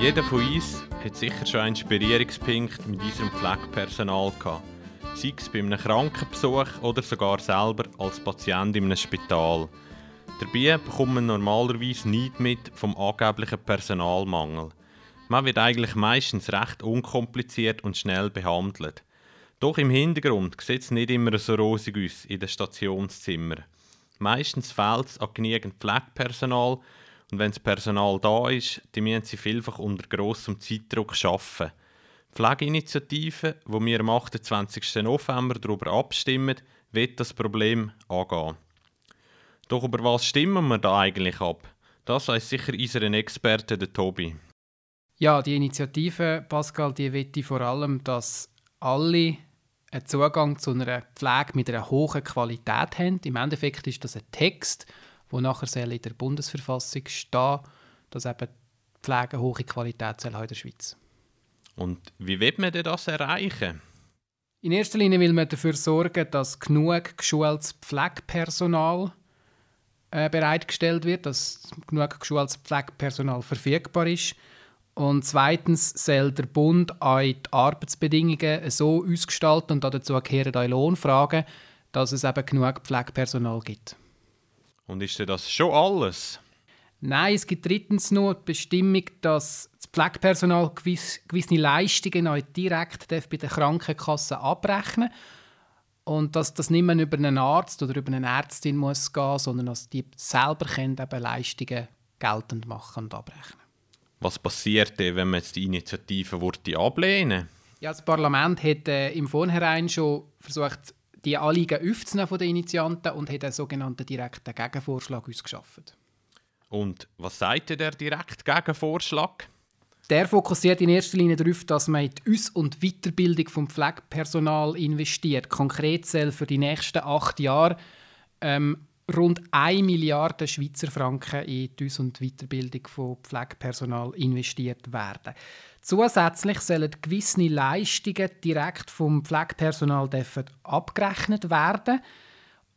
Jeder von uns hat sicher schon einen Inspirierungspunkt mit unserem Pflegepersonal gehabt. Sei es bei einem Krankenbesuch oder sogar selber als Patient in einem Spital. Dabei bekommt man normalerweise nichts mit vom angeblichen Personalmangel. Man wird eigentlich meistens recht unkompliziert und schnell behandelt. Doch im Hintergrund sieht es nicht immer so rosig aus in den Stationszimmern. Meistens fehlt es an genügend Pflegepersonal und wenn das Personal da ist, dann müssen sie vielfach unter grossem Zeitdruck arbeiten. Die Pflegeinitiative, wo wir am 28. November darüber abstimmen, wird das Problem angehen. Doch über was stimmen wir da eigentlich ab? Das weiß sicher unser Experte, der Tobi. Ja, die Initiative, Pascal, die will vor allem, dass alle einen Zugang zu einer Pflege mit einer hohen Qualität haben. Im Endeffekt ist das ein Text, wo nachher in der Bundesverfassung steht, dass eben die Pflege hohe Qualität soll in der Schweiz. Und wie wird man denn das erreichen? In erster Linie will man dafür sorgen, dass genug geschultes Pflegepersonal äh, bereitgestellt wird, dass genug geschultes Pflegepersonal verfügbar ist. Und zweitens soll der Bund auch die Arbeitsbedingungen so ausgestalten und dazu gehören auch Lohnfragen, dass es eben genug Pflegepersonal gibt. Und ist denn das schon alles? Nein, es gibt drittens noch die Bestimmung, dass das Pflegepersonal gewisse, gewisse Leistungen auch direkt bei der Krankenkasse abrechnen darf und dass das nicht mehr über einen Arzt oder über eine Ärztin muss gehen, sondern dass die selber können eben Leistungen geltend machen und abrechnen. Was passiert denn, wenn man jetzt die Initiative würde ablehnen Ja, das Parlament hat äh, im Vorhinein schon versucht, die Anliegen aufzunehmen von den Initianten und hat einen sogenannten direkten Gegenvorschlag ausgeschafft. Und was sagt der direkte Gegenvorschlag? Der fokussiert in erster Linie darauf, dass man in die Aus- und Weiterbildung vom Pflegepersonal investiert. Konkret soll für die nächsten acht Jahre ähm, rund 1 Milliarde Schweizer Franken in die Aus- und Weiterbildung von Pflegepersonal investiert werden. Zusätzlich sollen gewisse Leistungen direkt vom Pflegepersonal abgerechnet werden.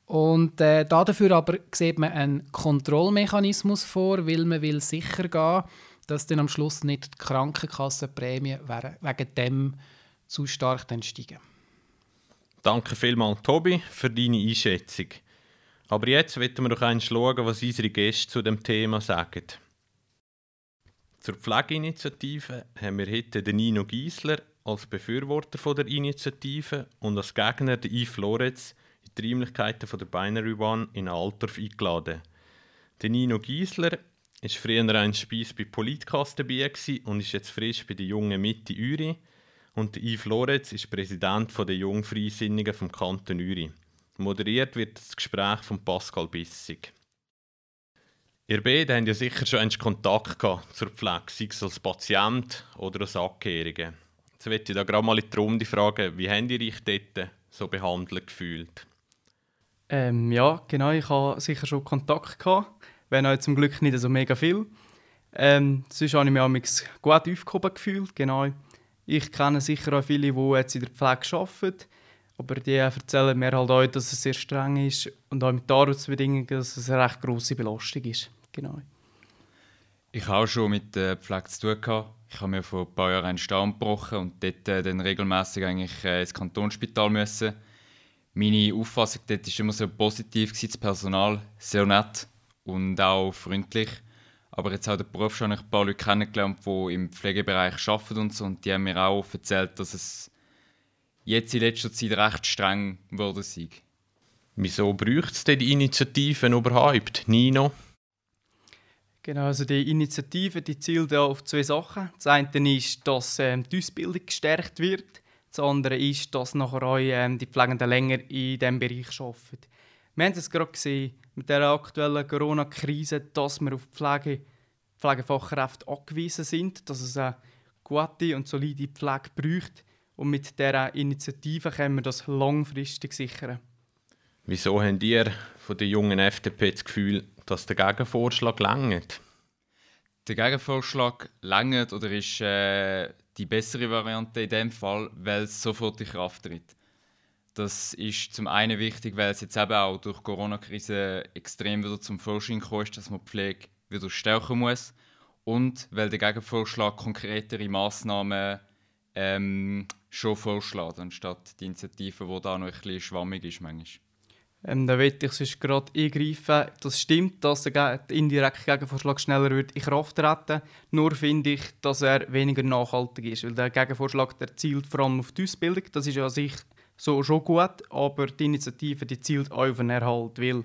Und äh, dafür aber sieht man einen Kontrollmechanismus vor, weil man will sicher gehen dass dann am Schluss nicht die Krankenkassenprämie wegen dem zu stark steigen. Danke vielmals, Tobi, für deine Einschätzung. Aber jetzt wollen wir doch einmal schauen, was unsere Gäste zu dem Thema sagen. Zur Pflegeinitiative haben wir heute den Nino Giesler als Befürworter der Initiative und als Gegner den Yves Lorenz in die Räumlichkeiten der Binary One in Altdorf eingeladen. Der Nino Giesler war früher ein Speis bei Politcast dabei und ist jetzt frisch bei der jungen Mitte Uri. Und Yves Lorenz ist Präsident der Jungfreisinnigen vom Kanton Uri. Moderiert wird das Gespräch von Pascal Bissig. Ihr beiden habt ja sicher schon einen Kontakt gehabt zur Pflege, sei es als Patient oder als Angehörige. Jetzt möchte ich da gerade mal in die Runde fragen, wie habt ihr euch dort so behandelt gefühlt? Ähm, ja, genau, ich hatte sicher schon Kontakt gehabt wenn auch zum Glück nicht so mega viel. Ähm, sonst habe ich mich gut aufgehoben gefühlt, genau. Ich kenne sicher auch viele, die jetzt in der Pflege arbeiten, aber die erzählen mir halt auch, dass es sehr streng ist und auch mit den Arbeitsbedingungen, dass es eine recht grosse Belastung ist, genau. Ich habe auch schon mit der Pflege zu tun gehabt. Ich habe mir vor ein paar Jahren einen Stamm gebrochen und dort äh, dann regelmäßig eigentlich äh, ins Kantonsspital müssen. Meine Auffassung dort war immer so positiv, das Personal sehr nett und auch freundlich. Aber jetzt habe ich den Beruf schon ein paar Leute kennengelernt, die im Pflegebereich arbeiten und so. Und die haben mir auch erzählt, dass es jetzt in letzter Zeit recht streng wurde sei. Wieso braucht es denn die Initiativen überhaupt, Nino? Genau, also die Initiative die zielt ja auf zwei Sachen. Das eine ist, dass ähm, die Ausbildung gestärkt wird. Das andere ist, dass nachher auch ähm, die Pflegenden länger in diesem Bereich arbeiten. Wir haben es gerade gesehen, mit der aktuellen Corona-Krise, dass wir auf Pflege, Pflegefachkräfte angewiesen sind, dass es eine gute und solide Pflege braucht. Und mit dieser Initiative können wir das langfristig sichern. Wieso habt ihr von der jungen FDP das Gefühl, dass der Gegenvorschlag längert? Der Gegenvorschlag längert oder ist äh, die bessere Variante in dem Fall, weil es sofort in Kraft tritt. Das ist zum einen wichtig, weil es jetzt eben auch durch die Corona-Krise extrem wieder zum Vorschein gekommen dass man die Pflege wieder stärken muss. und weil der Gegenvorschlag konkretere Massnahmen ähm, schon vorschlägt, anstatt die Initiative, die da noch ein bisschen schwammig ist manchmal. Ähm, da will ich sonst gerade eingreifen. Das stimmt, dass der indirekte Gegenvorschlag schneller wird in Kraft treten Nur finde ich, dass er weniger nachhaltig ist. Weil der Gegenvorschlag der zielt vor allem auf die Ausbildung. Das ist an sich so schon gut, aber die Initiative die zielt auch auf den Erhalt. Weil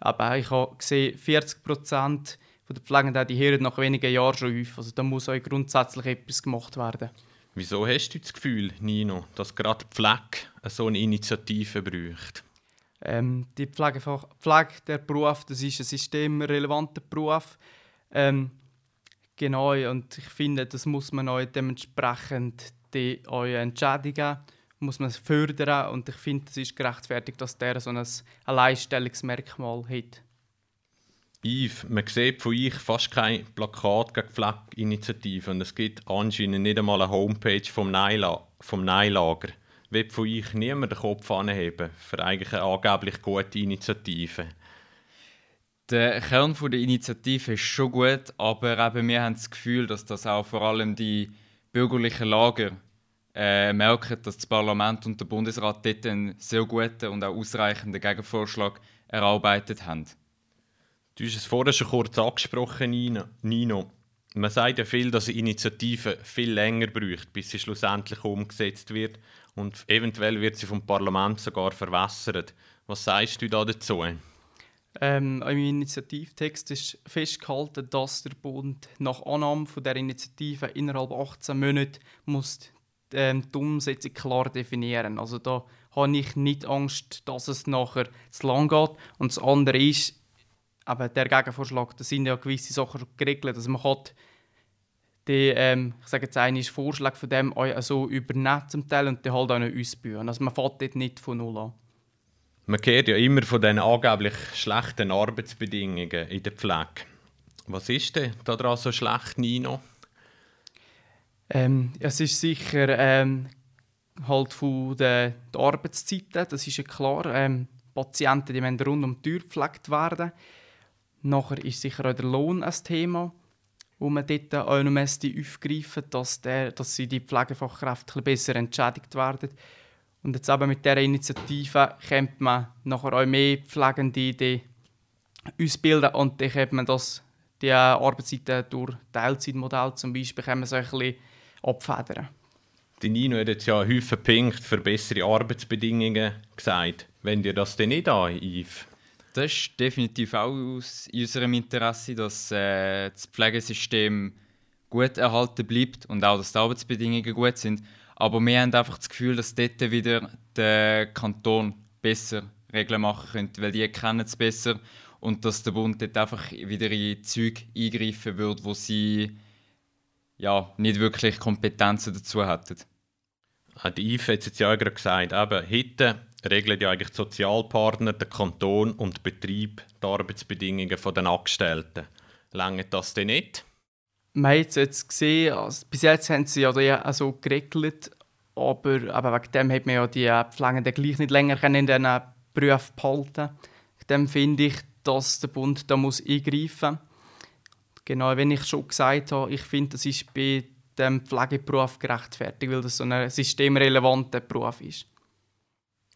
aber ich habe gesehen, 40 Prozent der Pflegenden die hören nach wenigen Jahren schon auf. Also da muss auch grundsätzlich etwas gemacht werden. Wieso hast du das Gefühl, Nino, dass gerade die Pflege so eine Initiative braucht? Ähm, die Pflegefach Pflege, der Beruf, das ist ein systemrelevanter Beruf. Ähm, genau, und ich finde, das muss man auch dementsprechend die auch entschädigen, muss man fördern und ich finde, es ist gerechtfertigt, dass der so ein Alleinstellungsmerkmal hat. Yves, man sieht von euch fast kein Plakat gegen Pflegeinitiativen und es gibt anscheinend nicht einmal eine Homepage vom, Neila vom Neilager. Wird von euch niemand den Kopf anheben für eigentlich eine angeblich gute Initiative? Der Kern der Initiative ist schon gut, aber eben wir haben das Gefühl, dass das auch vor allem die bürgerlichen Lager äh, merken, dass das Parlament und der Bundesrat dort einen sehr guten und auch ausreichenden Gegenvorschlag erarbeitet haben. Du hast es vorher schon kurz angesprochen, Nino. Man sagt ja viel, dass eine Initiative viel länger braucht, bis sie schlussendlich umgesetzt wird und eventuell wird sie vom Parlament sogar verwässert. Was sagst du da dazu? Ähm, Im Initiativtext ist festgehalten, dass der Bund nach Annahme von der Initiative innerhalb 18 Monaten muss ähm, die Umsetzung klar definieren. Also da habe ich nicht Angst, dass es nachher zu lang geht. Und das andere ist, aber der Gegenvorschlag, da sind ja gewisse Sachen geregelt. Also man kann die, ähm, ich sage jetzt einen Vorschlag von dem auch so übernehmen zum Teil und dann halt auch noch ausbauen. Also man fährt dort nicht von null an. Man kehrt ja immer von den angeblich schlechten Arbeitsbedingungen in der Pflege. Was ist denn daran so schlecht, Nino? Ähm, es ist sicher ähm, halt von den, den Arbeitszeiten, das ist ja klar. Ähm, Patienten die müssen rund um die Tür gepflegt werden. Nachher ist sicher auch der Lohn ein Thema, wo man dort auch noch aufgreifen dass, der, dass sie die Pflegefachkräfte besser entschädigt werden. Und jetzt eben mit dieser Initiative kommt man nachher auch mehr Pflegende die ausbilden und dann kann man das, die Arbeitszeiten durch Teilzeitmodell zum Beispiel kann man so ein bisschen abfedern. Die Nino hat jetzt ja häufig Punkte für bessere Arbeitsbedingungen gesagt. Wenn dir das denn nicht an, Yves? Das ist definitiv auch aus unserem Interesse, dass äh, das Pflegesystem gut erhalten bleibt und auch, dass die Arbeitsbedingungen gut sind. Aber wir haben einfach das Gefühl, dass dort wieder der Kanton besser Regeln machen könnte, weil die kennen es besser und dass der Bund dort einfach wieder in Züge eingreifen würde, wo sie ja, nicht wirklich Kompetenzen dazu hätten. Die IFE hat es jetzt ja gerade gesagt, eben, heute regeln ja eigentlich die Sozialpartner, der Kanton und der Betrieb die Arbeitsbedingungen der Angestellten. Länge das denn nicht? Man hat es jetzt gesehen, also bis jetzt haben sie ja also geregelt, aber, aber wegen dem hat man ja die Pflegenden gleich nicht länger in diesen Berufen behalten Dem finde ich, dass der Bund da muss eingreifen muss. Genau, wenn ich schon gesagt habe, ich finde, das ist bei dem Pflegeberuf gerechtfertigt, weil das so ein systemrelevanter Beruf ist.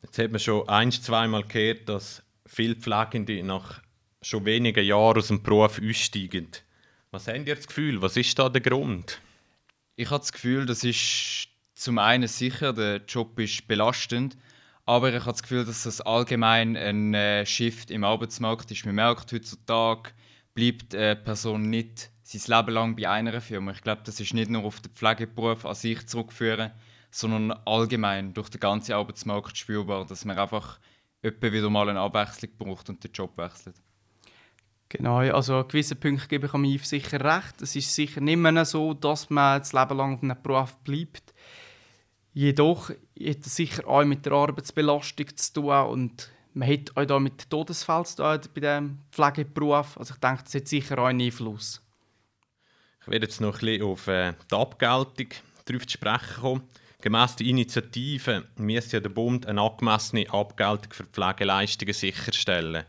Jetzt hat man schon ein, zweimal gehört, dass viele Pflegende nach schon wenigen Jahren aus dem Beruf aussteigen. Was habt ihr das Gefühl? Was ist da der Grund? Ich habe das Gefühl, das ist zum einen sicher, der Job ist belastend, aber ich habe das Gefühl, dass das allgemein ein äh, Shift im Arbeitsmarkt ist. Man merkt heutzutage, bleibt eine Person nicht sein Leben lang bei einer Firma. Ich glaube, das ist nicht nur auf den Pflegeberuf an sich zurückzuführen, sondern allgemein durch den ganzen Arbeitsmarkt spürbar, dass man einfach öppe wieder mal eine Abwechslung braucht und den Job wechselt. Genau, also an gewissen Punkten gebe ich mir sicher recht. Es ist sicher nicht mehr so, dass man das Leben lang auf einem Beruf bleibt. Jedoch hat es sicher auch mit der Arbeitsbelastung zu tun und man hat auch da mit Todesfällen zu tun bei diesem Pflegeberuf. Also ich denke, das hat sicher auch einen Einfluss. Ich werde jetzt noch ein bisschen auf äh, die Abgeltung darauf zu sprechen kommen. Gemäss der Initiative müsste ja der Bund eine angemessene Abgeltung für Pflegeleistungen sicherstellen.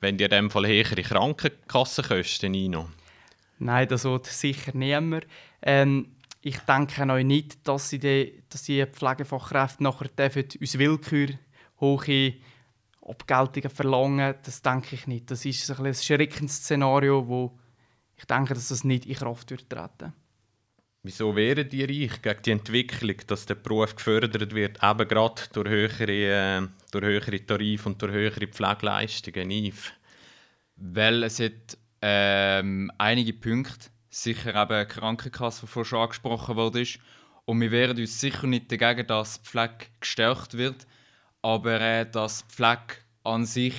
Wenn ihr in dem Fall höhere Krankenkassenkosten, Nino? Nein, das wird sicher niemand. Ähm, ich denke auch nicht, dass, die, dass die Pflegefachkräfte nachher dürfen, aus Willkür hohe Abgeltungen verlangen. Das denke ich nicht. Das ist ein, ein schreckendes Szenario, wo ich denke, dass das nicht in Kraft wird treten. Wieso wären die reich gegen die Entwicklung, dass der Beruf gefördert wird, eben gerade durch höhere, äh, durch höhere Tarife und durch höhere Pflegeleistungen? Yves? Weil es hat ähm, einige Punkte, sicher eben die Krankenkasse, die schon angesprochen wurde. Und wir wären uns sicher nicht dagegen, dass die Pflege gestärkt wird, aber äh, dass die Pflege an sich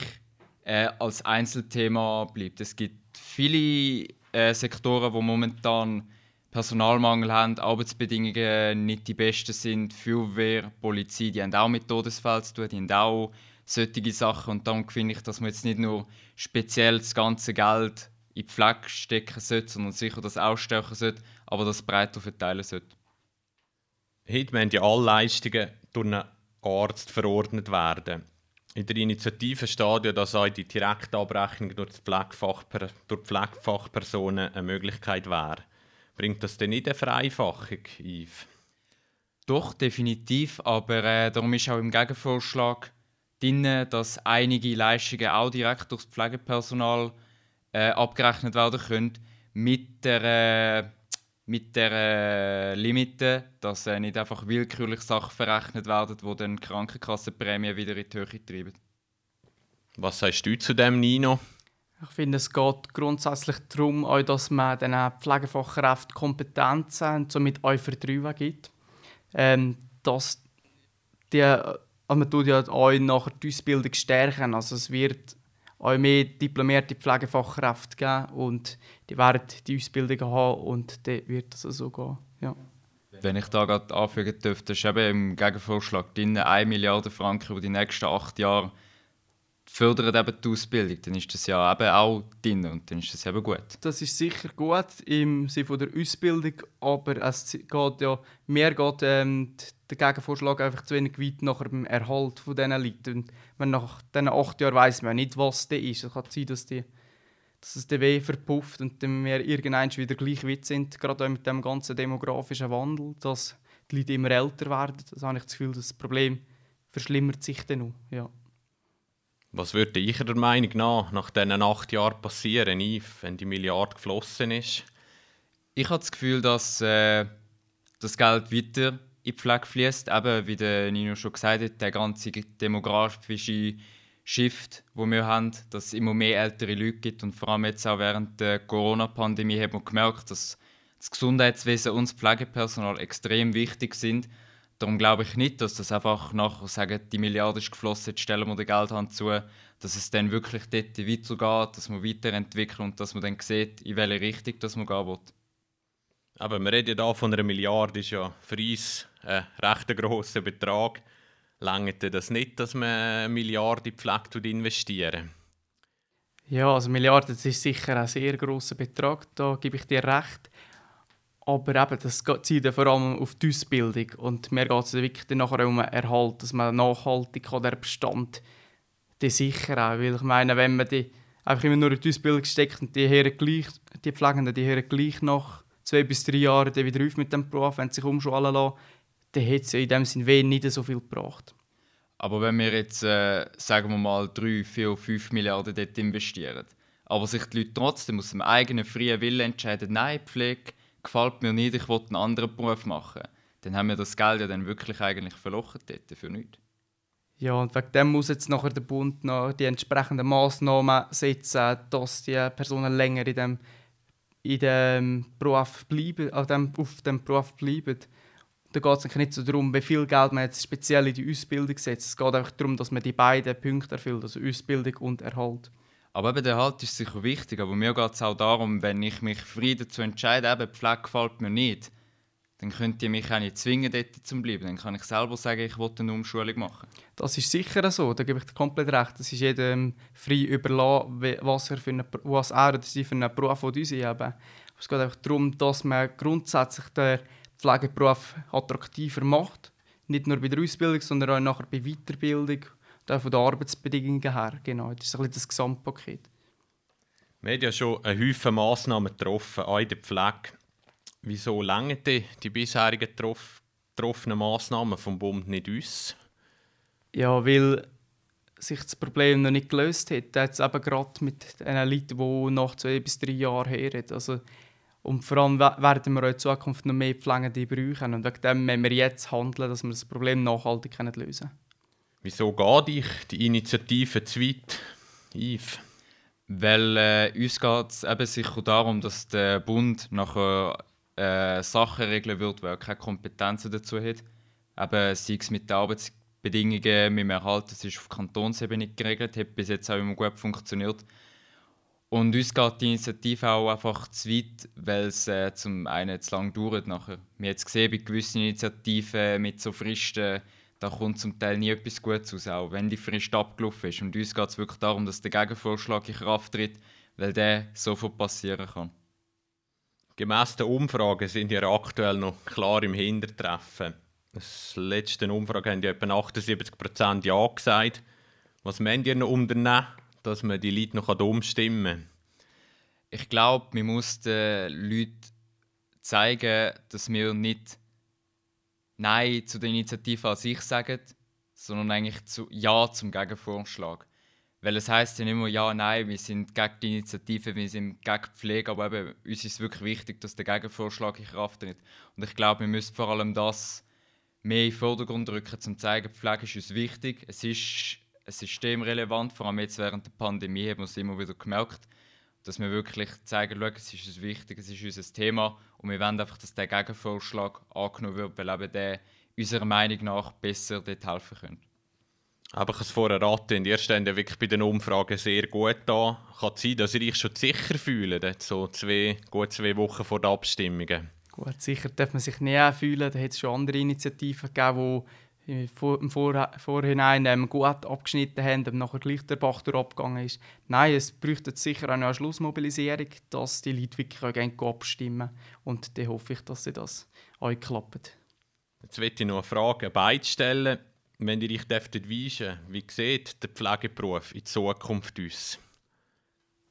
äh, als Einzelthema bleibt. Es gibt viele äh, Sektoren, wo momentan Personalmangel haben, Arbeitsbedingungen nicht die besten sind, Feuerwehr, Polizei, die haben auch mit Todesfällen zu tun, die haben auch solche Sachen und darum finde ich, dass man jetzt nicht nur speziell das ganze Geld in die Pflege stecken sollte, sondern sicher das ausstechen sollte, aber das breiter verteilen sollte. Heute müssen ja alle Leistungen durch einen Arzt verordnet werden. In der Initiative steht ja, dass auch die direkte Abrechnung durch die, durch Pflegefachpersonen eine Möglichkeit wäre. Bringt das denn nicht eine Vereinfachung, Yves? Doch, definitiv. Aber äh, darum ist auch im Gegenvorschlag drin, dass einige Leistungen auch direkt durch das Pflegepersonal äh, abgerechnet werden können. Mit der, äh, mit der äh, Limite, dass äh, nicht einfach willkürlich Sachen verrechnet werden, die dann die Krankenkassenprämie wieder in die Höhe treiben. Was sagst du zu dem, Nino? Ich finde, es geht grundsätzlich darum, dass man den Pflegefachkräften Kompetenzen und somit auch Vertrauen gibt. Ähm, dass die, also man tut ja auch nachher die Ausbildung stärken. Also es wird auch mehr diplomierte Pflegefachkräfte geben und die werden die Ausbildung haben und dann wird das so also gehen. Ja. Wenn ich da gerade anfügen dürfte, ist eben im Gegenvorschlag drin 1 Milliarde Franken über die nächsten acht Jahre fördern eben die Ausbildung, dann ist das ja eben auch drin und dann ist das eben gut. Das ist sicher gut im Sinne der Ausbildung, aber es geht ja, mehr geht ähm, der Gegenvorschlag einfach zu wenig weit nach dem Erhalt von diesen Leuten. Und wenn nach diesen acht Jahren weiß man nicht, was das ist. Es kann sein, dass, die, dass es weh verpufft und dann wir irgendwann wieder gleich weit sind, gerade auch mit dem ganzen demografischen Wandel, dass die Leute immer älter werden. Das habe ich das Gefühl, das Problem verschlimmert sich dann noch. Ja. Was würde Ihrer Meinung nach nach diesen acht Jahren passieren, Yves, wenn die Milliarde geflossen ist? Ich habe das Gefühl, dass äh, das Geld weiter in die Pflege fließt. Eben, wie der Nino schon gesagt hat, der ganze demografische Shift, wo wir haben, dass es immer mehr ältere Leute gibt und vor allem jetzt auch während der Corona-Pandemie hat man gemerkt, dass das Gesundheitswesen und das Pflegepersonal extrem wichtig sind Darum glaube ich nicht, dass das einfach nachher sagen, die Milliarde ist geflossen, jetzt stellen wir den Geldhand zu, dass es dann wirklich dort weitergeht, dass man weiterentwickelt und dass man dann sieht, in welche Richtung das man gehen will. Aber wir reden ja hier von einer Milliarde, ist ja für uns ein recht grosser Betrag. Langt das nicht, dass man eine Milliarde in die Pflege investieren? Ja, also Milliarden das ist sicher ein sehr grosser Betrag, da gebe ich dir recht. Aber eben, das zieht vor allem auf die Ausbildung. Und mir geht es wirklich nachher um den Erhalt, dass man nachhaltig kann, der Bestand die sichern. Weil ich meine, wenn man die einfach immer nur in die Ausbildung steckt und die hören gleich, die Pflegenden, die hören gleich nach zwei bis drei Jahren wieder auf mit dem Beruf, wenn sie sich umschulen lassen, dann hat es in dem Sinne nicht so viel gebracht. Aber wenn wir jetzt, äh, sagen wir mal, 3, 4, 5 Milliarden dort investieren, aber sich die Leute trotzdem aus dem eigenen freien Willen entscheiden, nein, Pflege gefällt mir nicht, ich will einen anderen Beruf machen, dann haben wir das Geld ja dann wirklich eigentlich verlochen dort, für nichts. Ja, und wegen dem muss jetzt nachher der Bund noch die entsprechenden Massnahmen setzen, dass die Personen länger in dem, in dem Beruf bleiben, auf dem, auf dem Beruf bleiben. Da geht es nicht so darum, wie viel Geld man jetzt speziell in die Ausbildung setzt. Es geht einfach darum, dass man die beiden Punkte erfüllt, also Ausbildung und Erhalt. Aber eben der Halt ist sicher wichtig. Aber mir geht es auch darum, wenn ich mich frei dazu entscheide, eben, die Pflege gefällt mir nicht, dann könnt ihr mich auch nicht zwingen, dort zu bleiben. Dann kann ich selber sagen, ich will eine Umschulung machen. Das ist sicher so, da gebe ich dir komplett recht. Das ist jedem frei überlassen, was er, für eine, was er oder sie für einen Beruf haben Es geht einfach darum, dass man grundsätzlich den Pflegeberuf attraktiver macht. Nicht nur bei der Ausbildung, sondern auch nachher bei Weiterbildung von den Arbeitsbedingungen her. Genau, das ist ein bisschen das Gesamtpaket. Wir haben ja schon eine Haufen Massnahmen getroffen, auch in der Pflege. Wieso lange die, die bisherigen getroffenen Massnahmen vom Bund nicht aus? Ja, weil sich das Problem noch nicht gelöst hat. Jetzt eben gerade mit den Leuten, die nach zwei bis drei Jahren her also Und vor allem werden wir in Zukunft noch mehr Pflegende brauchen. Und wegen dem müssen wir jetzt handeln, dass wir das Problem nachhaltig lösen können. Wieso geht dich die Initiative zu weit, Yves? Weil äh, uns geht es eben sicher darum, dass der Bund nachher äh, Sachen regeln wird, weil er keine Kompetenzen dazu hat. Eben, sei es mit den Arbeitsbedingungen mit dem Erhalt, das ist auf Kantonsebene geregelt, hat bis jetzt auch immer gut funktioniert. Und uns geht die Initiative auch einfach zu weit, weil es äh, zum einen zu lange dauert. Nachher. Wir haben jetzt gesehen, bei gewissen Initiativen mit so Fristen, da kommt zum Teil nie etwas Gutes aus, auch wenn die Frist abgelaufen ist. Und uns geht es wirklich darum, dass der Gegenvorschlag in Kraft tritt, weil der sofort passieren kann. Gemäss den Umfragen sind ja aktuell noch klar im Hintertreffen. Das letzte Umfrage haben ja etwa 78% Ja gesagt. Was meint ihr noch unternehmen, dass man die Leute noch umstimmen kann? Ich glaube, man muss den Leuten zeigen, dass wir nicht Nein zu der Initiative an sich sagen, sondern eigentlich zu Ja zum Gegenvorschlag. Weil es heißt ja nicht immer, ja, nein, wir sind gegen die Initiative, wir sind gegen die Pflege, aber eben, uns ist wirklich wichtig, dass der Gegenvorschlag in Kraft tritt. Und ich glaube, wir müssen vor allem das mehr in den Vordergrund rücken, um zu zeigen, Pflege ist uns wichtig. Es ist systemrelevant, vor allem jetzt während der Pandemie haben wir es immer wieder gemerkt, dass wir wirklich zeigen, schau, es ist uns wichtig, es ist unser Thema und wir wollen einfach, dass der Gegenvorschlag angenommen wird, weil eben der unserer Meinung nach besser dort helfen könnte. Aber ich habe es vorher raten, ihr steht ja wirklich bei den Umfragen sehr gut da. Kann es sein, dass ihr euch schon sicher fühlt, so zwei, gut zwei Wochen vor der Abstimmungen? Gut, sicher darf man sich nicht fühlen. Da hat es schon andere Initiativen gegeben, die im Vorhinein ähm, gut abgeschnitten haben und nachher gleich der Bach abgegangen ist. Nein, es bräuchte sicher eine Schlussmobilisierung, dass die Leute wirklich auch abstimmen Und dann hoffe ich, dass sie das euch klappt. Jetzt möchte ich noch eine Frage beide stellen wenn ihr euch dürftet weisen, wie sieht der Pflegeberuf in Zukunft aus?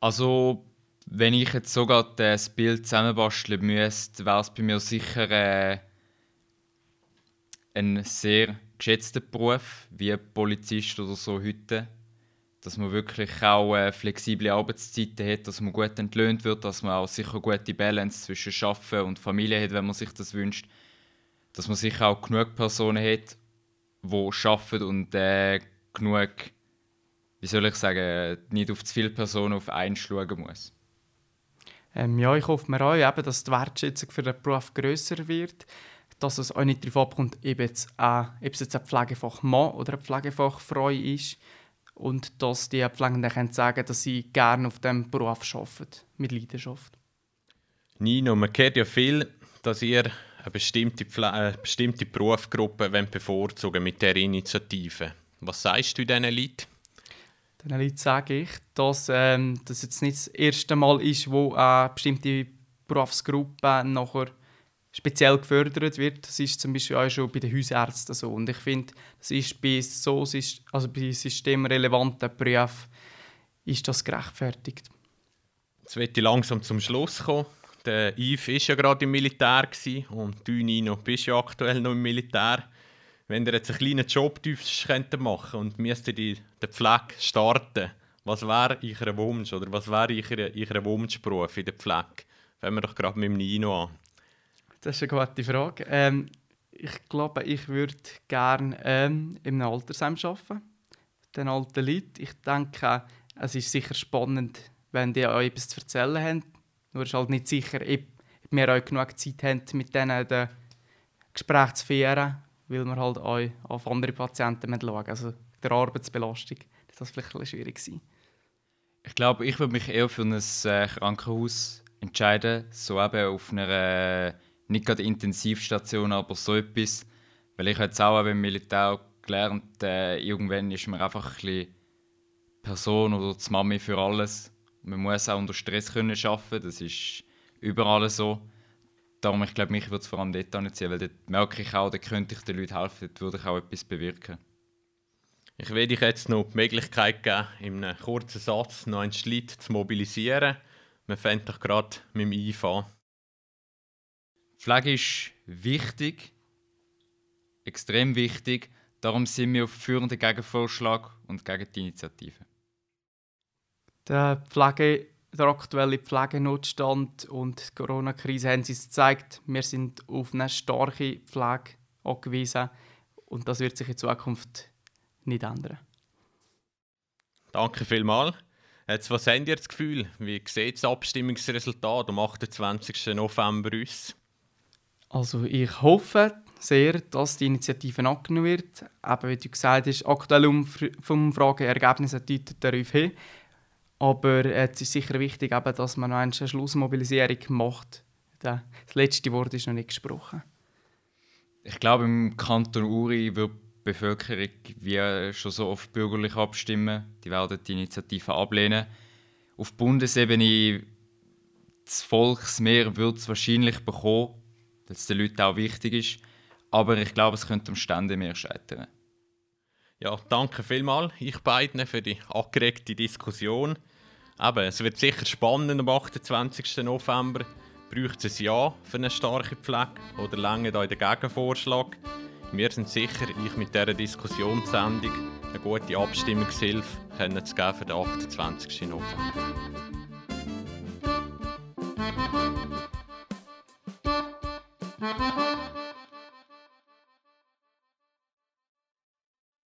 Also, wenn ich jetzt sogar das Bild zusammenbasteln müsste, wäre es bei mir sicher äh, ein sehr geschätzter Beruf, wie Polizist oder so heute. Dass man wirklich auch äh, flexible Arbeitszeiten hat, dass man gut entlöhnt wird, dass man auch sicher gute Balance zwischen Schaffen und Familie hat, wenn man sich das wünscht. Dass man sicher auch genug Personen hat die arbeiten und äh, genug, wie soll ich sagen, nicht auf zu viele Personen auf einen schauen muss. Ähm, ja, ich hoffe mir auch, dass die Wertschätzung für den Beruf grösser wird, dass es auch nicht darauf abkommt, ob, jetzt, ob es jetzt ein Pflegefachmann oder ein Pflegefachfrau ist und dass die Pflegenden können sagen dass sie gerne auf diesem Beruf arbeiten, mit Leidenschaft. Nino, man hört ja viel, dass ihr eine bestimmte, eine bestimmte Berufsgruppe bevorzugen mit dieser Initiative. Was sagst du diesen Leuten? Diesen Leuten sage ich, dass ähm, das jetzt nicht das erste Mal ist, wo eine bestimmte Berufsgruppe nachher speziell gefördert wird. Das ist zum Beispiel auch schon bei den Hausärzten so. Und ich finde, das ist bei so also bei systemrelevanten Berufen ist das gerechtfertigt. Jetzt möchte ich langsam zum Schluss kommen. Der Yves war ja gerade im Militär und du, Nino, bist ja aktuell noch im Militär. Wenn ihr jetzt einen kleinen Job machen könntet und müsstet in der Pflege starten, was wäre euer Wunsch oder was wäre euer, euer Wunschberuf in der Pflege? Fangen wir doch gerade mit dem Nino an. Das ist eine gute Frage. Ähm, ich glaube, ich würde gerne ähm, im Altersheim arbeiten. Den alten Leuten. Ich denke, es ist sicher spannend, wenn die euch etwas zu erzählen haben nur ist halt nicht sicher, ob wir auch genug Zeit haben, mit denen den Gespräch zu führen, weil wir halt auch auf andere Patienten schauen Also der Arbeitsbelastung, das ist vielleicht ein schwierig sein. Ich glaube, ich würde mich eher für ein äh, Krankenhaus entscheiden, so eben auf einer nicht gerade Intensivstation, aber so etwas, weil ich jetzt auch im Militär gelernt, äh, irgendwann ist man einfach ein Person oder die Mami für alles man muss auch unter Stress können arbeiten das ist überall so. Darum, ich glaube, mich würde es vor allem dort anziehen, weil dort merke ich auch, da könnte ich den Leuten helfen, dort würde ich auch etwas bewirken. Ich werde euch jetzt noch die Möglichkeit geben, in einem kurzen Satz noch einen Schlitt zu mobilisieren. Wir fangen doch gerade mit dem IF an. Pflege ist wichtig, extrem wichtig. Darum sind wir auf führenden Gegenvorschlag und gegen die Initiative. Der, Pflege, der aktuelle Pflegenotstand und die Corona-Krise haben uns gezeigt, wir sind auf eine starke Pflege angewiesen und das wird sich in Zukunft nicht ändern. Danke vielmals. Jetzt, was habt ihr das Gefühl? Wie sieht das Abstimmungsresultat am 28. November aus? Also ich hoffe sehr, dass die Initiative angenommen wird. Eben, wie du gesagt hast, aktuelle Umfrageergebnisse deuten darauf hin. Aber es ist sicher wichtig, eben, dass man noch eine Schlussmobilisierung macht. Das letzte Wort ist noch nicht gesprochen. Ich glaube, im Kanton Uri wird die Bevölkerung wie schon so oft bürgerlich abstimmen. Die werden die Initiative ablehnen. Auf Bundesebene das Volksmehr wird es wahrscheinlich bekommen, weil es den Leuten auch wichtig ist. Aber ich glaube, es könnte am Ständemehr scheitern. Ja, danke vielmals, ich beiden, für die angeregte Diskussion. Eben, es wird sicher spannend am 28. November. Braucht es ein Ja für eine starke Pflege oder länger euch der Gegenvorschlag? Wir sind sicher, ich mit dieser Diskussionssendung eine gute Abstimmungshilfe können zu geben für den 28. November.